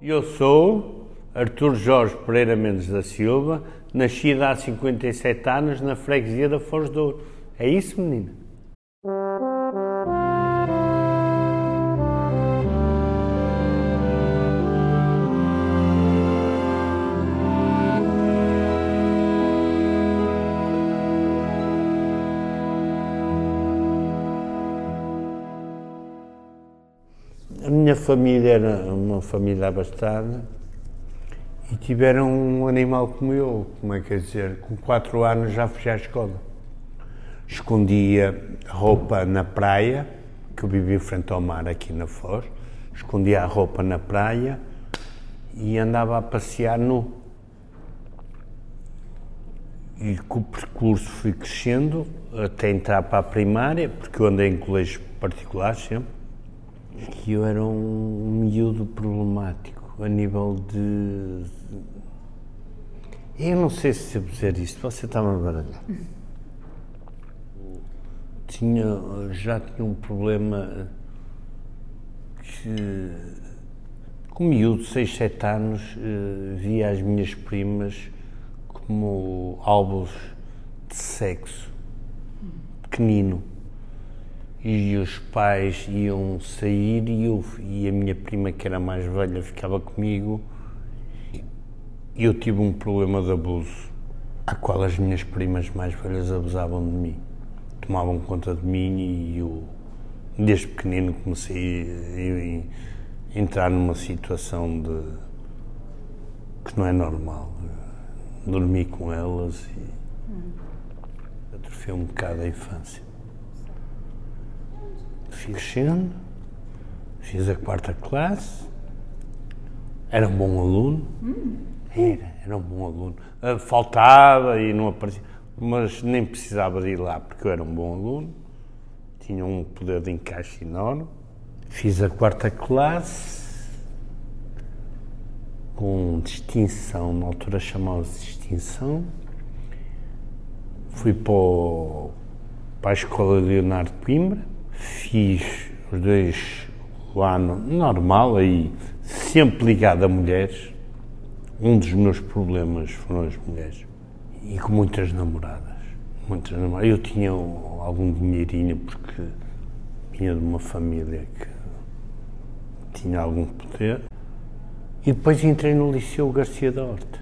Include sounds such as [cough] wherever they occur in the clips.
Eu sou Artur Jorge Pereira Mendes da Silva, nascido há 57 anos na freguesia da Foz de Ouro. É isso, menina? A minha família era uma família abastada e tiveram um animal como eu, como é que é dizer, com 4 anos já fui à escola. Escondia roupa na praia, que eu vivia em frente ao mar aqui na Foz, escondia a roupa na praia e andava a passear nu. E com o percurso fui crescendo até entrar para a primária, porque eu andei em colégios particulares sempre que eu era um miúdo problemático a nível de. Eu não sei se devo dizer isto, você está-me a baralhar. Tinha, já tinha um problema que, com miúdo, 6, 7 anos, eh, via as minhas primas como álbuns de sexo pequenino e os pais iam sair e, eu, e a minha prima, que era mais velha, ficava comigo e eu tive um problema de abuso, a qual as minhas primas mais velhas abusavam de mim. Tomavam conta de mim e eu, desde pequenino, comecei a, a entrar numa situação de que não é normal. Dormi com elas e atrofiei um bocado a infância. Crescendo, fiz a quarta classe, era um bom aluno, era, era um bom aluno. Ah, Faltava e não aparecia, mas nem precisava de ir lá porque eu era um bom aluno, tinha um poder de encaixe enorme. Fiz a quarta classe com distinção, na altura chamava-se distinção. Fui para, o- para a escola de Leonardo Coimbra, fiz os dois o ano normal, aí sempre ligado a mulheres. Um dos meus problemas foram as mulheres. E com muitas namoradas. Muitas namoradas. Eu tinha um- algum dinheirinho porque vinha de uma família que tinha algum poder. E depois entrei no Liceu Garcia da Horta.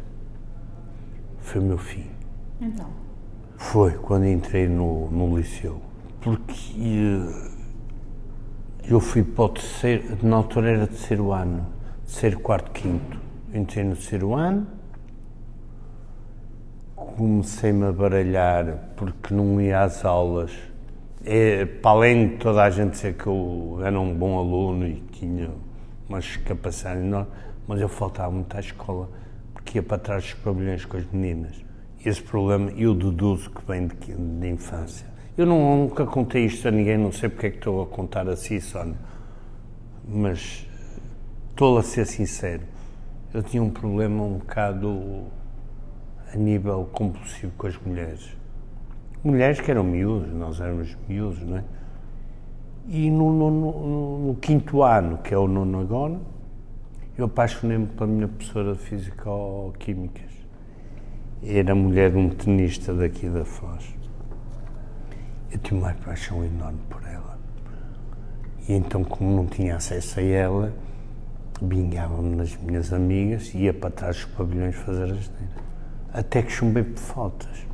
Foi o meu fim. Então, Foi quando entrei no, no liceu. Porque eh, eu fui para o terceiro, na altura era terceiro ano, terceiro, quarto, quinto. Entrei no terceiro ano, comecei-me a baralhar porque não ia às aulas. É, para além de toda a gente dizer que eu era um bom aluno e tinha umas capacidades enormes, mas eu faltava muito à escola porque ia para trás dos pavilhões com as meninas. Esse problema eu deduzo que vem de, de infância. Eu não, nunca contei isto a ninguém, não sei porque é que estou a contar assim, Sónia, mas estou a ser sincero. Eu tinha um problema um bocado a nível compulsivo com as mulheres. Mulheres que eram miúdos, nós éramos miúdos, não é? E no, no- no- no quinto ano, que é o nono agora, eu apaixonei-me pela minha professora de Físico-Químicas. Era mulher de um tenista daqui da Foz. Eu tinha uma paixão enorme por ela. E então, como não tinha acesso a ela, vingava-me nas minhas amigas e ia para trás dos pavilhões fazer as neiras. Até que chumbei por faltas.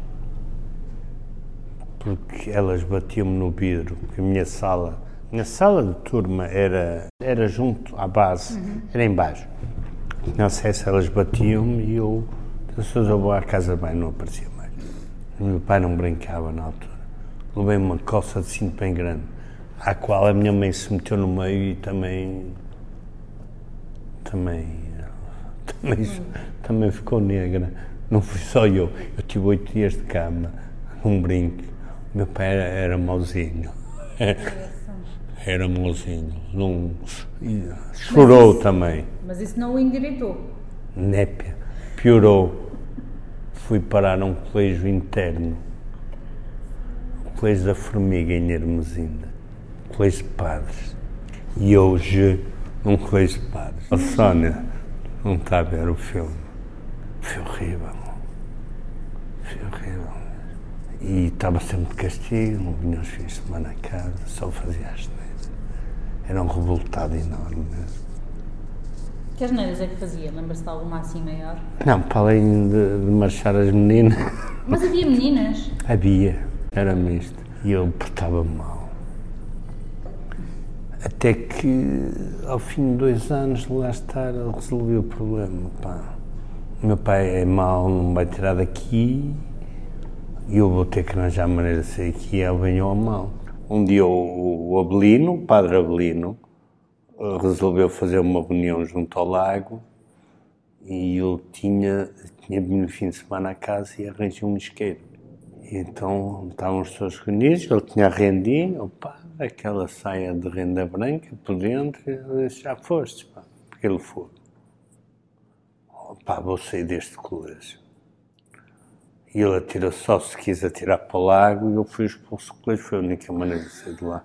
Porque elas batiam-me no vidro, porque a minha sala, a minha sala de turma era, era junto à base, era em baixo. Tinha acesso, elas batiam-me e eu, se eu vou à casa bem, não aparecia mais. O meu pai não brincava na altura. Levei uma calça de cinto bem grande, à qual a minha mãe se meteu no meio e também. também. [laughs] também, também ficou negra. Não fui só eu. Eu tive oito dias de cama, um brinco. O meu pai era, era mauzinho. Era mauzinho. Não, chorou também. mas isso não o endireitou. Népia. Piorou. Fui parar a um colégio interno. Colégio da Formiga em Hermesinda. Colégio de Padres. E hoje, num colégio de Padres. A Sónia, Não está a ver o filme. Foi horrível. Foi horrível. E estava sempre de castigo, não vinha aos fins de semana a casa, só fazia as neiras. Era um revoltado enorme mesmo. Que asneiras é que fazia? Lembra-se de alguma assim maior? Não, para além de, de marchar as meninas, Mas havia meninas. [laughs] havia, era misto. E eu portava-me mal. Até que, ao fim de dois anos, lá estar, eu resolvi o problema. Pá. Meu pai é mau, não vai tirar daqui e eu vou ter que arranjar a maneira de sair aqui, ao bem ou mal. Um dia o, o Abelino, o padre Abelino, eh, resolveu fazer uma reunião junto ao lago e eu tinha, tinha no fim de semana à casa e arranjei um isqueiro. E então estávamos todos reunidos, ele tinha a rendinha, opa, aquela saia de renda branca por dentro, disse, já foste, pá, porque ele foi. Opa, vou sair deste colégio. E ele atirou só se quis atirar para o lago e eu fui expulso do colégio, foi a única maneira de sair de lá.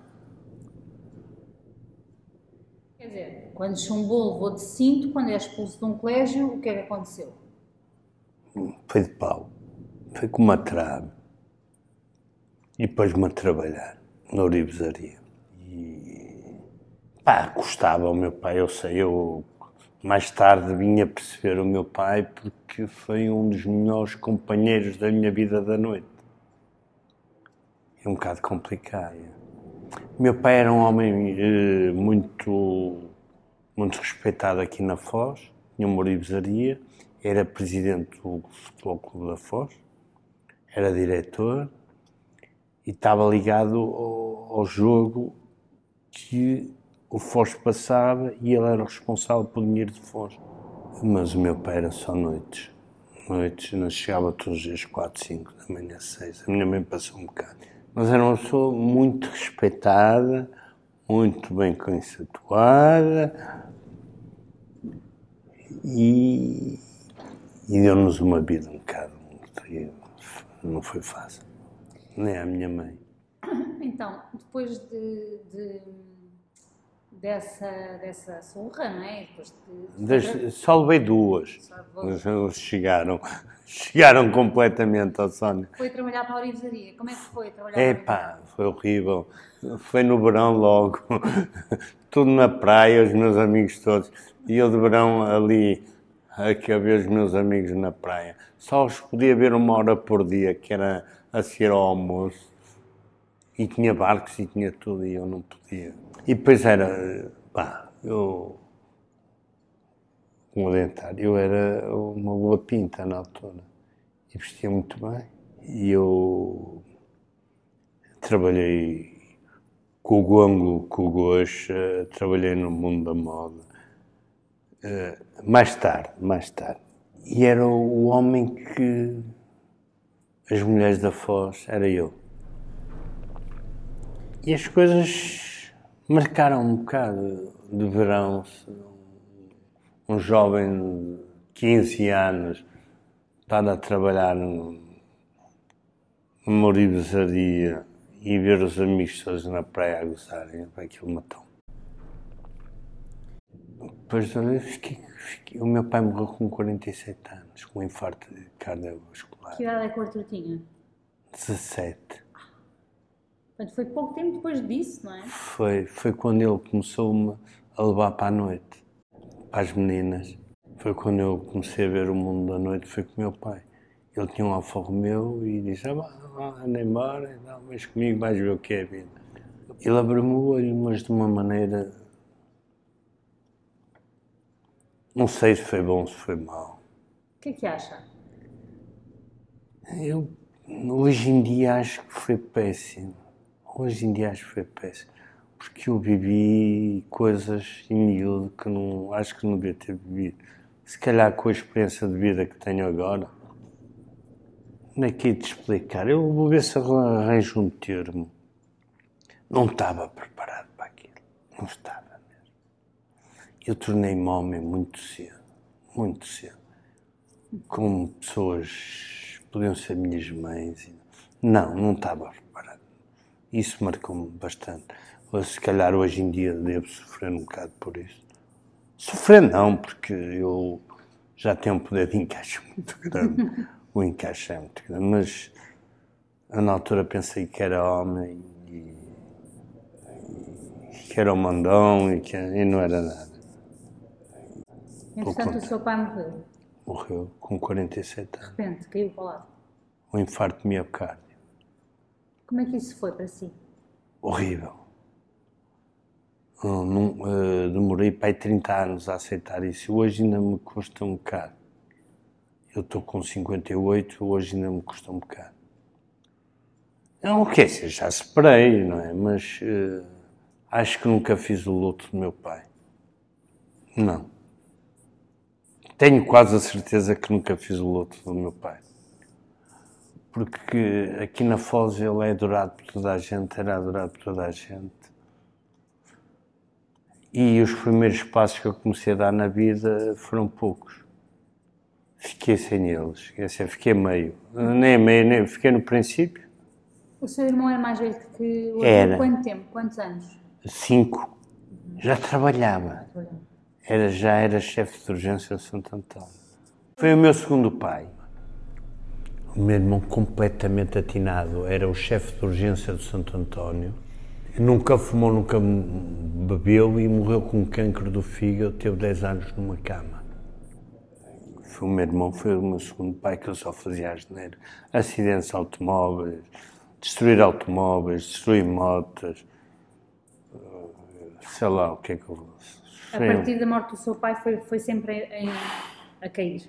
Quer dizer, quando chumbou, levou de cinto, quando é expulso de um colégio, o que é que aconteceu? Foi de pau. Foi com uma trave. E depois-me a trabalhar na orivesaria. E pá, gostava o meu pai, eu sei, eu mais tarde vim a perceber o meu pai porque foi um dos melhores companheiros da minha vida da noite. É um bocado complicado. Meu pai era um homem eh, muito, muito respeitado aqui na Foz, tinha uma orivesaria, era presidente do Futebol Clube da Foz, era diretor e estava ligado ao, ao jogo que o Foz passava e ele era o responsável pelo dinheiro de Foz. Mas o meu pai era só noites. Noites, não chegava todos os dias 4, 5 da manhã, 6. A minha mãe passou um bocado. Mas era uma pessoa muito respeitada, muito bem conceituada e, e deu-nos uma vida um bocado. Não foi fácil. Nem a minha mãe. [coughs] Então, depois de, de- dessa, dessa surra, não é? Depois de, Das- só levei duas. Só chegaram, [laughs] chegaram completamente ao sono. Foi trabalhar para a orivesaria. Como é que foi trabalhar para a Epá, foi horrível. Foi no verão logo. [laughs] Tudo na praia, os meus amigos todos. E eu de verão ali a que ver os meus amigos na praia. Só os podia ver uma hora por dia, que era a seguir ao almoço. E tinha barcos e tinha tudo e eu não podia. E depois era, pá, eu, um dentário, eu era uma boa pinta na altura. E vestia muito bem. E eu trabalhei com o Gongo, com o Goxa, trabalhei no mundo da moda. Eh, mais tarde, mais tarde. E era o homem que as mulheres da Foz, era eu. E as coisas marcaram um bocado de verão. Um jovem de 15 anos estar a trabalhar num- numa orivesaria e ver os amigos todos na praia a gozarem, pá, aquilo matou. Depois fiquei- o meu pai morreu com 47 anos, com um infarto cardiovascular. Que idade é que o Arthur tinha? 17. Portanto, foi pouco tempo depois disso, não é? Foi, foi quando ele começou-me a levar para a noite, para as meninas. Foi quando eu comecei a ver o mundo da noite, foi com o meu pai. Ele tinha um Alfa Romeo e disse, ah, vá, anda embora, não, vens comigo, vais ver o que é a vida. Ele abriu-me o olho, mas de uma maneira... Não sei se foi bom, se foi mau. O que é que acha? Eu, hoje em dia, acho que foi péssimo. Hoje em dia, acho que foi péssimo. Porque eu vivi coisas em miúdo que não, acho que não devia ter vivido. Se calhar com a experiência de vida que tenho agora, como é que é de explicar? Eu vou ver se arranjo um termo. Não estava preparado para aquilo. Não estava mesmo. Eu tornei-me homem muito cedo. Muito cedo como pessoas podiam ser minhas mães. Não, não estava preparado. Isso marcou-me bastante. Ou se calhar hoje em dia devo sofrer um bocado por isso. Sofrer não, porque eu já tem um poder de encaixe [laughs] muito grande. o encaixe é muito grande, mas eu na altura pensei que era homem e, e que era o mandão e, que, e não era nada. Entretanto, o seu pai morreu. Morreu com 47 anos. De repente, caiu para o lado. Um infarto de miocárdio. Como é que isso foi para si? Horrível. Eu não, uh, demorei para aí 30 anos a aceitar isso. Hoje ainda me custa um bocado. Eu estou com 58, hoje ainda me custa um bocado. Não, o que é já esperei, não é? Mas uh, acho que nunca fiz o luto do meu pai. Não. Tenho quase a certeza que nunca fiz o luto do meu pai. Porque aqui na Foz ele é adorado por toda a gente, era adorado por toda a gente. E os primeiros passos que eu comecei a dar na vida foram poucos. Fiquei sem eles, fiquei meio. Nem meio, nem fiquei no princípio. O seu irmão era mais velho que o Era. Quanto tempo? Quantos anos? Cinco. Já trabalhava. Era, já era chefe de urgência de Santo Antônio. Foi o meu segundo pai. O meu irmão completamente atinado. Era o chefe de urgência de Santo António. Nunca fumou, nunca bebeu e morreu com cancro do fígado. Teve 10 anos numa cama. Foi o meu irmão, foi o meu segundo pai que eu só fazia asneira. Acidentes automóveis, destruir automóveis, destruir motas, sei lá o que é que eu vou. A partir da morte do seu pai foi, foi sempre em, a cair.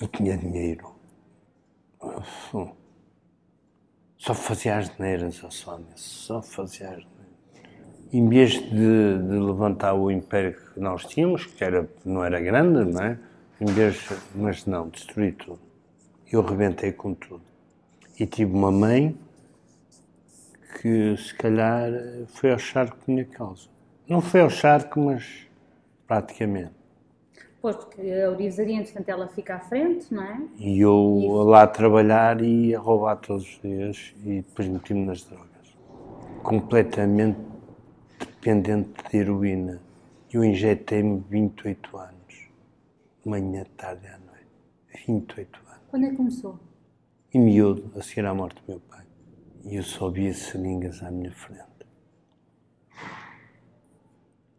Eu tinha dinheiro. Só fazia as neiras, Sónia, só fazia as neiras. Em vez de, de, levantar o império que nós tínhamos, que era, não era grande, não é? Em vez, mas não, destruí tudo. Eu rebentei com tudo. E tive uma mãe que, se calhar, foi ao charco por minha causa. Não foi ao charco, mas praticamente. Pois, porque a Orizaria, entretanto, ela fica à frente, não é? E eu e... lá a trabalhar e a roubar todos os dias e depois meti-me nas drogas. Completamente dependente de heroína. Eu injetei-me 28 anos. Manhã, tarde à noite. 28 anos. Quando é que começou? Em miúdo, a seguir à morte do meu pai. E eu só via seringas à minha frente.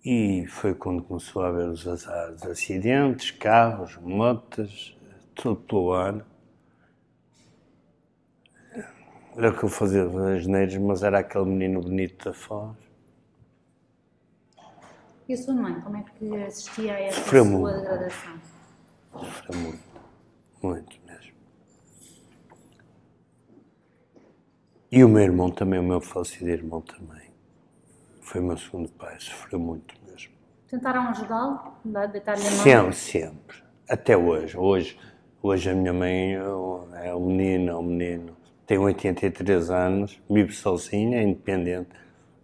E foi quando começou a haver os azares, acidentes, carros, motas, tudo pelo ano. Era o que eu fazia as neiras, mas era aquele menino bonito da Foz. E a sua mãe, como é que assistia a essa Sofreu sua muito. degradação? Sofreu muito, muito mesmo. E o meu irmão também, o meu falecido irmão também. Foi meu segundo pai, sofreu muito mesmo. Tentaram ajudá-lo? Deitar-lhe a mão? Sempre, sempre. Até hoje. Hoje, hoje a minha mãe é um menino, é um menino. Tem 83 anos, vive sozinha, é independente.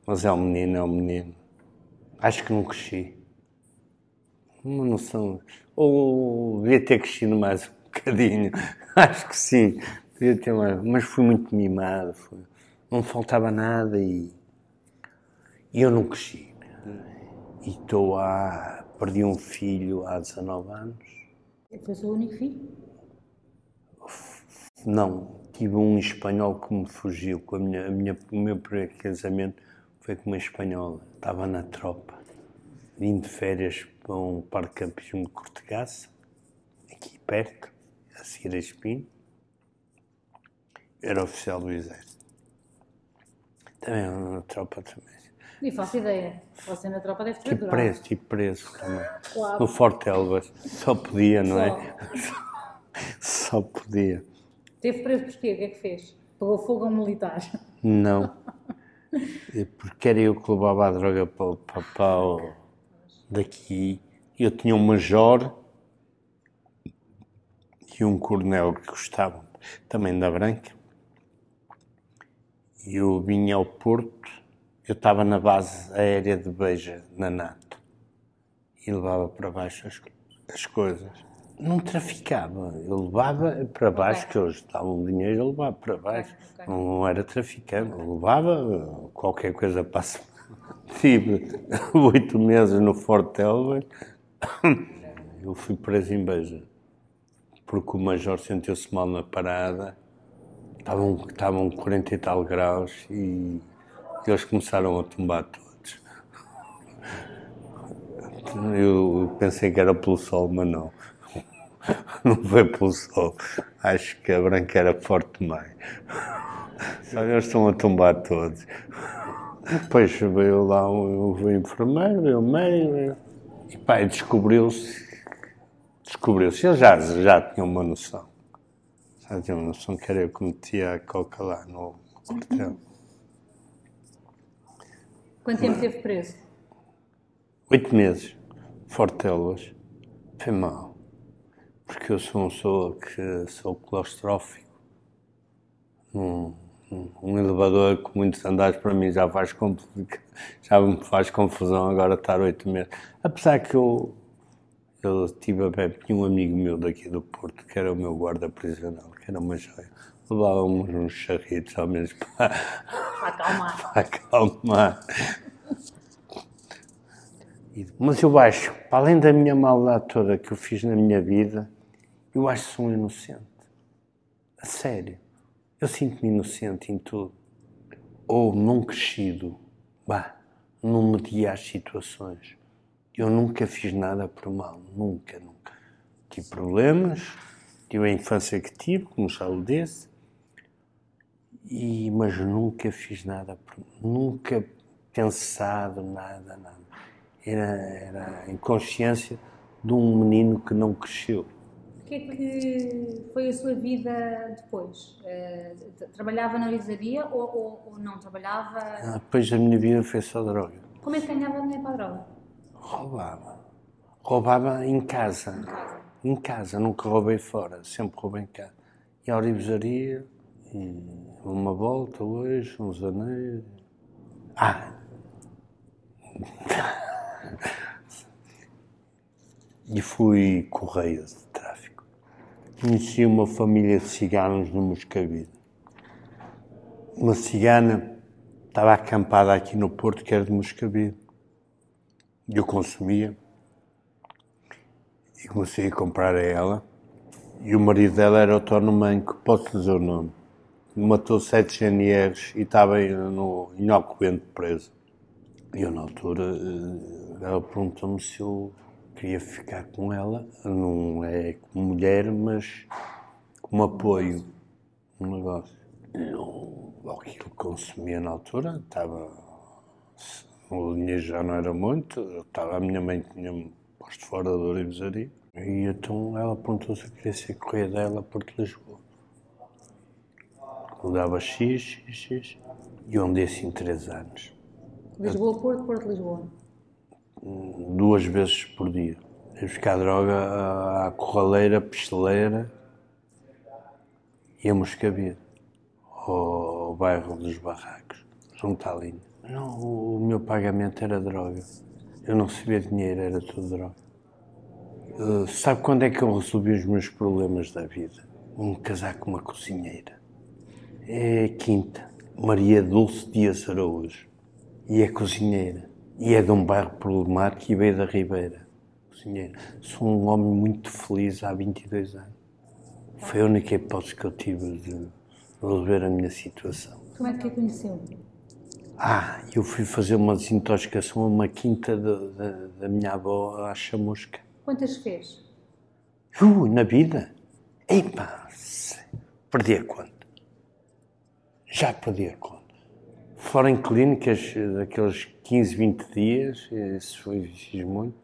Mas é um menino, é um menino. Acho que não cresci. Uma noção. Ou devia ter crescido mais um [laughs] bocadinho. Acho que sim. Devia ter mais. Mas fui muito mimado. Fui. Não faltava nada e eu não cresci. E estou a. Perdi um filho há 19 anos. Foi o seu único filho? Não. Tive um espanhol que me fugiu. Com a minha, a minha, o meu primeiro casamento foi com uma espanhola. Estava na tropa. Vim de férias para um parque de campismo de Cortegaça, aqui perto, a seguir a Espinho. Era oficial do Exército. Também na tropa também. Nem faço ideia. Você na tropa deve ter Tive adorado. preso, tive preso também. Claro. No Forte Elvas. Só podia, não é? Só. Só podia. Teve preso porquê? O que é que fez? Pegou fogo a um militar. Não. Porque era eu que levava a droga para, o- para, para o- daqui. Eu tinha um major e um coronel que gostavam também da Branca. E eu vinha ao Porto, eu estava na base aérea de Beja, na NATO, e levava para baixo as, as coisas. Não traficava, eu levava para baixo, Ok. que eles davam dinheiro, eu levava para baixo. ok. Não era traficante, eu levava qualquer coisa para. [laughs] Tive oito meses no Forte Elvas [coughs] eu fui preso em Beja. Porque o Major sentiu-se mal na parada, estavam, estavam 40 e tal graus e eles começaram a tombar todos. Eu pensei que era pelo sol, mas não. [laughs] Não foi pelo sol. Acho que a branca era forte demais. Eles estão a tombar todos. Depois veio lá o, o enfermeiro, veio o meio, e pá, descobriu-se, descobriu-se, eles já, já tinham uma noção, já tinham uma noção que era eu que metia a coca lá no quartel. Quanto tempo teve preso? Oito meses, Fortelas, foi mal, porque eu sou uma pessoa que sou claustrofóbico, não um elevador com muitos andares para mim já faz já me faz confusão agora estar oito meses. Apesar que eu, eu tive a bem, tinha um amigo meu daqui do Porto, que era o meu guarda prisional, que era uma joia. Levava uns, uns charritos ao menos para, para acalmar. [laughs] Para acalmar. Mas eu acho, para além da minha maldade toda que eu fiz na minha vida, eu acho que sou um inocente. A sério. Eu sinto-me inocente em tudo. Ou não crescido. Bah, não medi às situações. Eu nunca fiz nada por mal. Nunca, nunca. Tive problemas, tive a infância que tive, como já o disse, e, mas nunca fiz nada Nunca pensado nada, nada. Era, era a inconsciência de um menino que não cresceu que é que foi a sua vida depois? Uh, trabalhava na orizaria ou, ou, ou, não trabalhava? Ah, depois a minha vida foi só droga. Como é que ganhava dinheiro para a droga? Roubava. Roubava em casa. Em casa. Em casa, nunca roubei fora, sempre roubei em casa. E a orizaria, uma volta hoje, uns anéis. Ah! e fui correio de tráfico. Conheci uma família de ciganos no Moscavide. Uma cigana estava acampada aqui no Porto, que era de Moscavide. Eu consumia e comecei a comprar a ela. E o marido dela era autónomo em que posso dizer o nome. Matou sete GNRs e estava no, em preso. E eu, na altura, eh, ela perguntou-me se eu queria ficar com ela, não é como mulher, mas como apoio, um negócio. Não, aquilo que consumia na altura, estava. O dinheiro já não era muito, estava, a minha mãe tinha-me posto fora da orivesaria. E então ela perguntou se eu queria ser correia dela por Lisboa. Eu dava X, X, X. E onde assim três anos. Lisboa, Porto, Porto, Lisboa duas vezes por dia. Ir buscar droga à corraleira, pisteleira e a Moscavide, ao bairro dos Barracos, junto à linha. Não, o meu pagamento era droga. Eu não recebia dinheiro, era tudo droga. Uh, sabe quando é que eu resolvi os meus problemas da vida? Um casar com uma cozinheira. É a quinta, Maria Dulce Dias Araújo. E é cozinheira. E é de um bairro problemático e veio da Ribeira. Cozinheiro. Sou um homem muito feliz há 22 anos. Foi a única hipótese que eu tive de resolver a minha situação. Como é que a conheceu? Ah, eu fui fazer uma desintoxicação a uma quinta de, de, da minha avó à chamusca. Quantas fez? Uh, na vida? Epa, perdi a conta. Já perdi a conta. Fora em clínicas, daqueles 15, 20 dias, isso foi, fiz muito.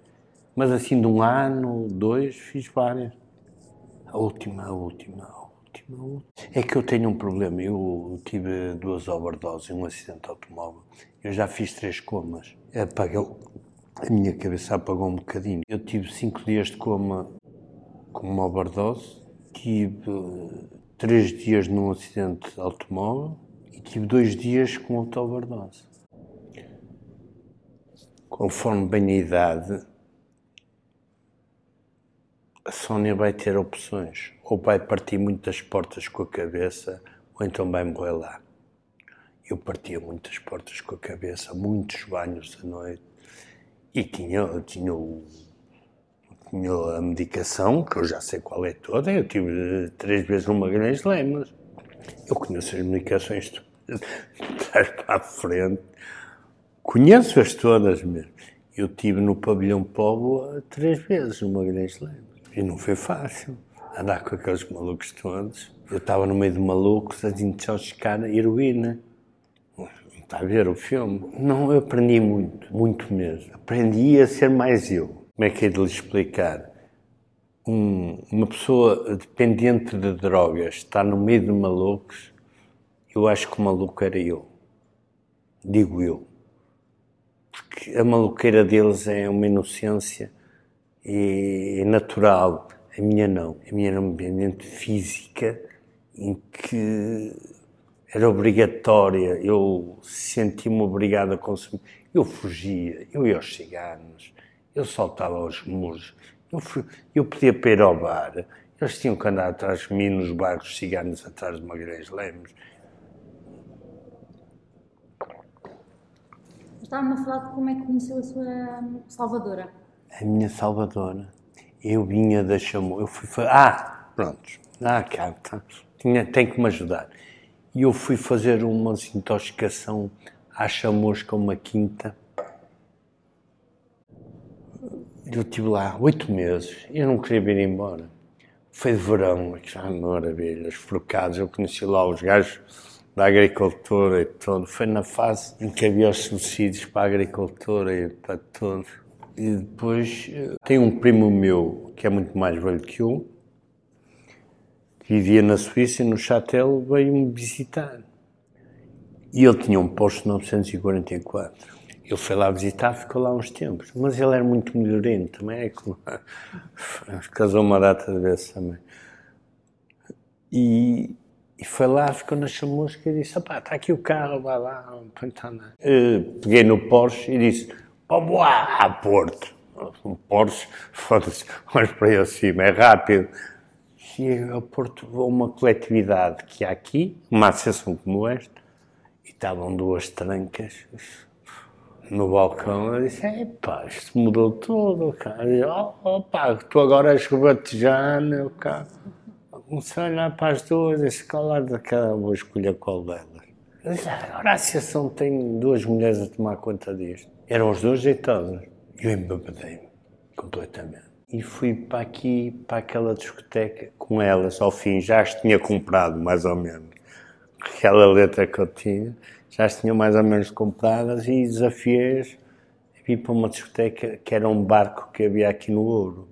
Mas assim, de um ano, dois, fiz várias. A última, a última, a última, a última. É que eu tenho um problema. Eu tive duas overdoses um acidente automóvel. Eu já fiz três comas. A minha cabeça apagou um bocadinho. Eu tive cinco dias de coma com uma overdose. Tive três dias num acidente automóvel e tive dois dias com outra overdose. Conforme bem a idade, a Sónia vai ter opções. Ou vai partir muitas portas com a cabeça, ou então vai morrer lá. Eu partia muitas portas com a cabeça, muitos banhos à noite. E tinha, tinha o, tinha a medicação, que eu já sei qual é toda, eu tive três vezes no Magalhães Lemas. Eu conheço as medicações todas, trás para a frente. Conheço-as todas mesmo. Eu tive no pavilhão Póvoa três vezes no Magalhães Lemas. E não foi fácil andar com aqueles malucos todos. Eu estava no meio de malucos a desintoxicar heroína. Está a ver o filme? Não, eu aprendi muito, muito mesmo. Aprendi a ser mais eu. Como é que é de lhe explicar? Um, uma pessoa dependente de drogas está no meio de malucos, eu acho que o maluco era eu. Digo eu. Porque a maluqueira deles é uma inocência e natural. A minha não. A minha era uma dependente física em que era obrigatória, eu sentia-me obrigado a consumir. Eu fugia, eu ia aos ciganos, eu saltava aos muros, eu, fui, eu podia para ir ao bar, eles tinham que andar atrás de mim nos barcos ciganos atrás de Magalhães Lemos. Estava-me a falar de como é que conheceu a sua salvadora. A minha salvadora. Eu vinha da chamou, eu fui. Ah, pronto. Ah, cá, tá. Tinha, tem que me ajudar. E eu fui fazer uma desintoxicação à chamusca, uma quinta. Eu estive lá oito meses e eu não queria vir embora. Foi de verão, que já maravilhas, forcados. Eu conheci lá os gajos da agricultura e tudo. Foi na fase em que havia os subsídios para a agricultura e para tudo. E depois eh, tem um primo meu que é muito mais velho que eu, vivia na Suíça e no Chatel veio-me visitar. E ele tinha um Porsche 944. Ele foi lá visitar, ficou lá uns tempos. Mas ele era muito melhorento também. É que [laughs] casou uma data de também. E, e foi lá, ficou na chamusca e disse: está aqui o carro, vai lá. Uh, peguei no Porsche e disse: vamos lá a Porto. Um Porsche, [laughs] foda-se, mas para ele cima, é rápido cheguei ao Porto a uma coletividade que há aqui, uma associação como esta, e estavam duas trancas no balcão. Eu disse: Epá, isto mudou tudo, cara. E, oh, pá, tu agora és rebatejano, cara. Comecei a olhar para as duas disse: Qual daquela vou escolher qual delas? Eu disse, ah, agora a associação tem duas mulheres a tomar conta disto. Eram os dois jeitosos. E eu embebedei-me completamente e fui para aqui, para aquela discoteca com elas. Ao fim já as tinha comprado, mais ou menos. Aquela letra que eu tinha, já as tinha mais ou menos compradas e desafiei-as a para uma discoteca que era um barco que havia aqui no Ouro,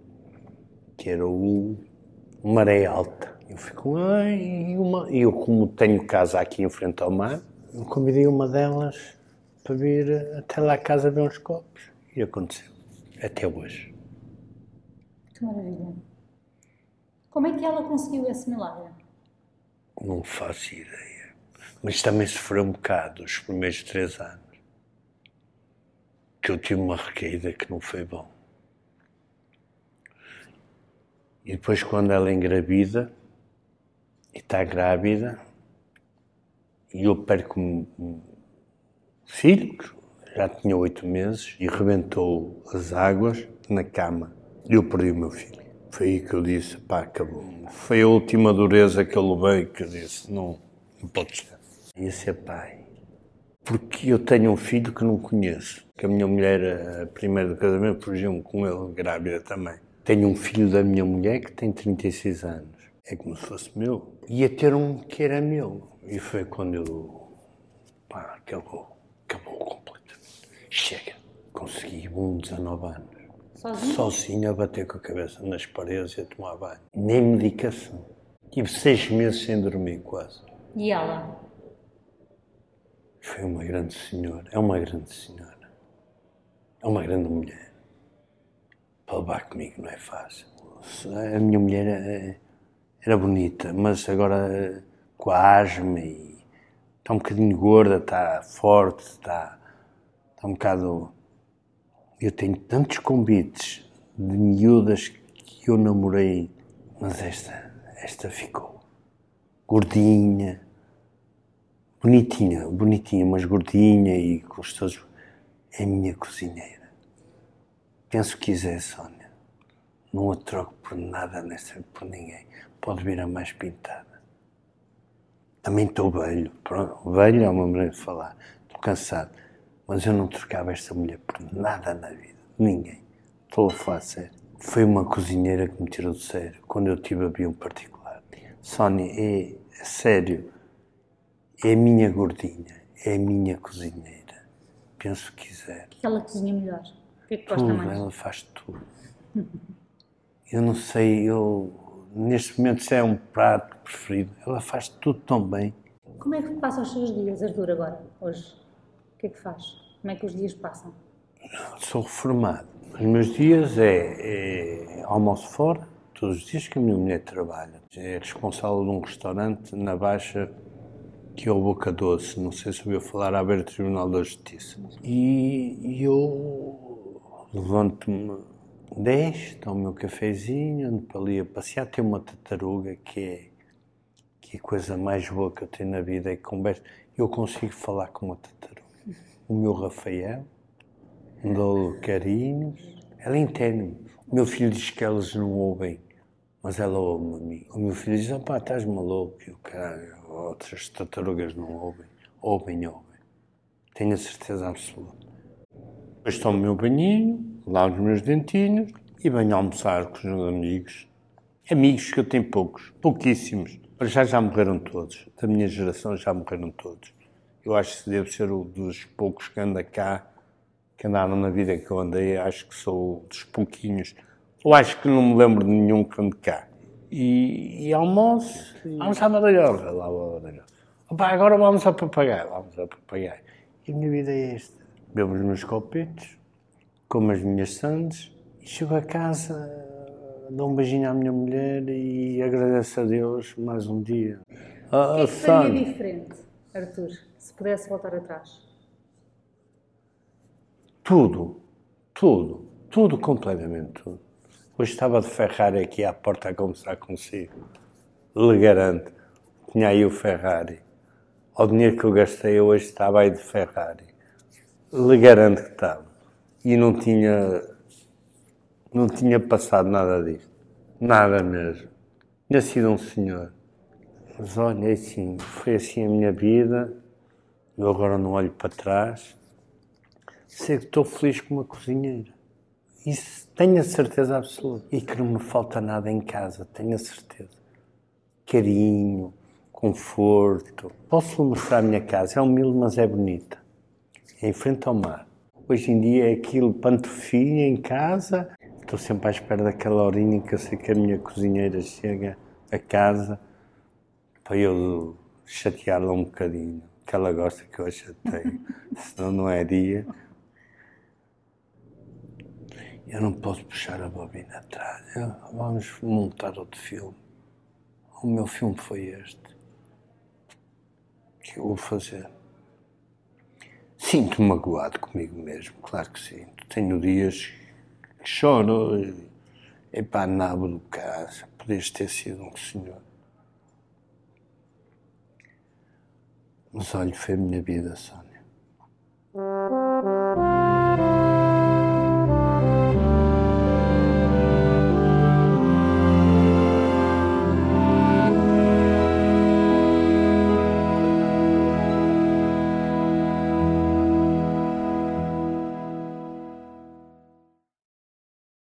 que era o Maré Alta. Eu com ela e uma, eu, como tenho casa aqui em frente ao mar, eu convidei uma delas para vir até lá a casa ver uns copos. E aconteceu. Até hoje. Que maravilha. Como é que ela conseguiu esse milagre? Não faço ideia. Mas também sofreu um bocado os primeiros três anos. Que eu tive uma recaída que não foi bom. E depois, quando ela engravida, e está grávida, e eu perco um filho, já tinha oito meses, e rebentou as águas na cama eu perdi o meu filho. Foi aí que eu disse, pá, acabou. Foi a última dureza que eu levei que eu disse, não, não pode ser. Ia ser pai. Porque eu tenho um filho que não conheço. Que a minha mulher, a primeira do casamento, fugiu-me com ele, grávida também. Tenho um filho da minha mulher que tem 36 anos. É como se fosse meu. Ia ter um que era meu. E foi quando eu, pá, acabou. Acabou completamente. Chega. Consegui um 19 anos. Sozinho? Sozinho a bater com a cabeça nas paredes e a tomar banho. Nem medicação. Tive seis meses sem dormir, quase. E ela? Foi uma grande senhora. É uma grande senhora. É uma grande mulher. Para levar comigo não é fácil. A minha mulher é, era bonita, mas agora com a asma e está um bocadinho gorda, está forte, está, está um bocado eu tenho tantos convites de miúdas que eu namorei, mas esta, esta ficou gordinha, bonitinha, bonitinha, mas gordinha e gostoso. É a minha cozinheira. Penso que quiser, Sónia. Não a troco por nada, nessa, por ninguém. Pode vir a mais pintada. Também estou velho. Pronto, velho é uma maneira de falar. Estou cansado. Mas eu não trocava esta mulher por nada na vida. Ninguém. Estou a falar sério. Foi uma cozinheira que me tirou de sério quando eu tive avião particular. Sónia, é, é sério. É a minha gordinha. É a minha cozinheira. Penso que quiser. O que ela cozinha melhor? O que é que gosta Tudo, mais? ela faz tudo. Eu não sei, eu neste momento se é um prato preferido. Ela faz tudo tão bem. Como é que passa os seus dias, Arthur, agora, hoje? O que é que faz? Como é que os dias passam? Sou reformado. Os meus dias é, é almoço fora, todos os dias que a minha mulher trabalha. É responsável de um restaurante na Baixa que é o Boca Doce, não sei se ouviu falar, beira do Tribunal da Justiça. E, eu levanto-me 10, tomo o meu cafezinho, ando para ali a passear. Tem uma tartaruga que é, que é a coisa mais boa que eu tenho na vida, é que conversa. Eu consigo falar com uma tartaruga. O meu Rafael, dou carinhos, ela entende-me. O meu filho diz que elas não ouvem, mas ela ouve-me a. O meu filho diz, pá, estás maluco, e o caralho, outras tartarugas não ouvem. Ouvem, ouvem. Tenho a certeza absoluta. Depois tomo o meu banhinho, lavo os meus dentinhos e venho almoçar com os meus amigos. Amigos que eu tenho poucos, pouquíssimos. Para já já morreram todos. Da minha geração já morreram todos. Eu acho que devo ser um dos poucos que anda cá, que andaram na vida que eu andei. Acho que sou dos pouquinhos. Eu acho que não me lembro de nenhum que ande cá. E, e almoço, almoçar na Badalhoca, lá ao. Opa, agora vamos ao papagaio, vamos ao papagaio. E a minha vida é esta. Bebo os meus copetes, como as minhas sandes, e chego a casa, dou um beijinho à minha mulher e agradeço a Deus mais um dia. Ah, O que é que Sónia, faria diferente, Arthur, se pudesse voltar atrás? Tudo, tudo, tudo, completamente tudo. Hoje estava de Ferrari aqui à porta a conversar consigo. Lhe garanto, tinha aí o Ferrari. Ao dinheiro que eu gastei, hoje estava aí de Ferrari. Lhe garanto que estava. E não tinha, não tinha passado nada disto. Nada mesmo. Tinha sido um senhor. Mas olha, é assim, foi assim a minha vida. Eu agora não olho para trás. Sei que estou feliz com uma cozinheira. Isso tenho a certeza absoluta. E que não me falta nada em casa, tenho a certeza. Carinho, conforto. Posso mostrar a minha casa? É humilde, mas é bonita. É em frente ao mar. Hoje em dia é aquilo pantofinha em casa. Estou sempre à espera daquela horinha que eu sei que a minha cozinheira chega a casa para eu chateá-la um bocadinho. Que ela gosta que eu a chateie. [laughs] Senão não é dia. Eu não posso puxar a bobina atrás. Vamos montar outro filme. O meu filme foi este. Que eu vou fazer. Sinto-me magoado comigo mesmo, claro que sinto. Tenho dias que choro. e- Epá, nabo do caso. Podias ter sido um senhor. Mas olha, foi a minha vida, Sónia.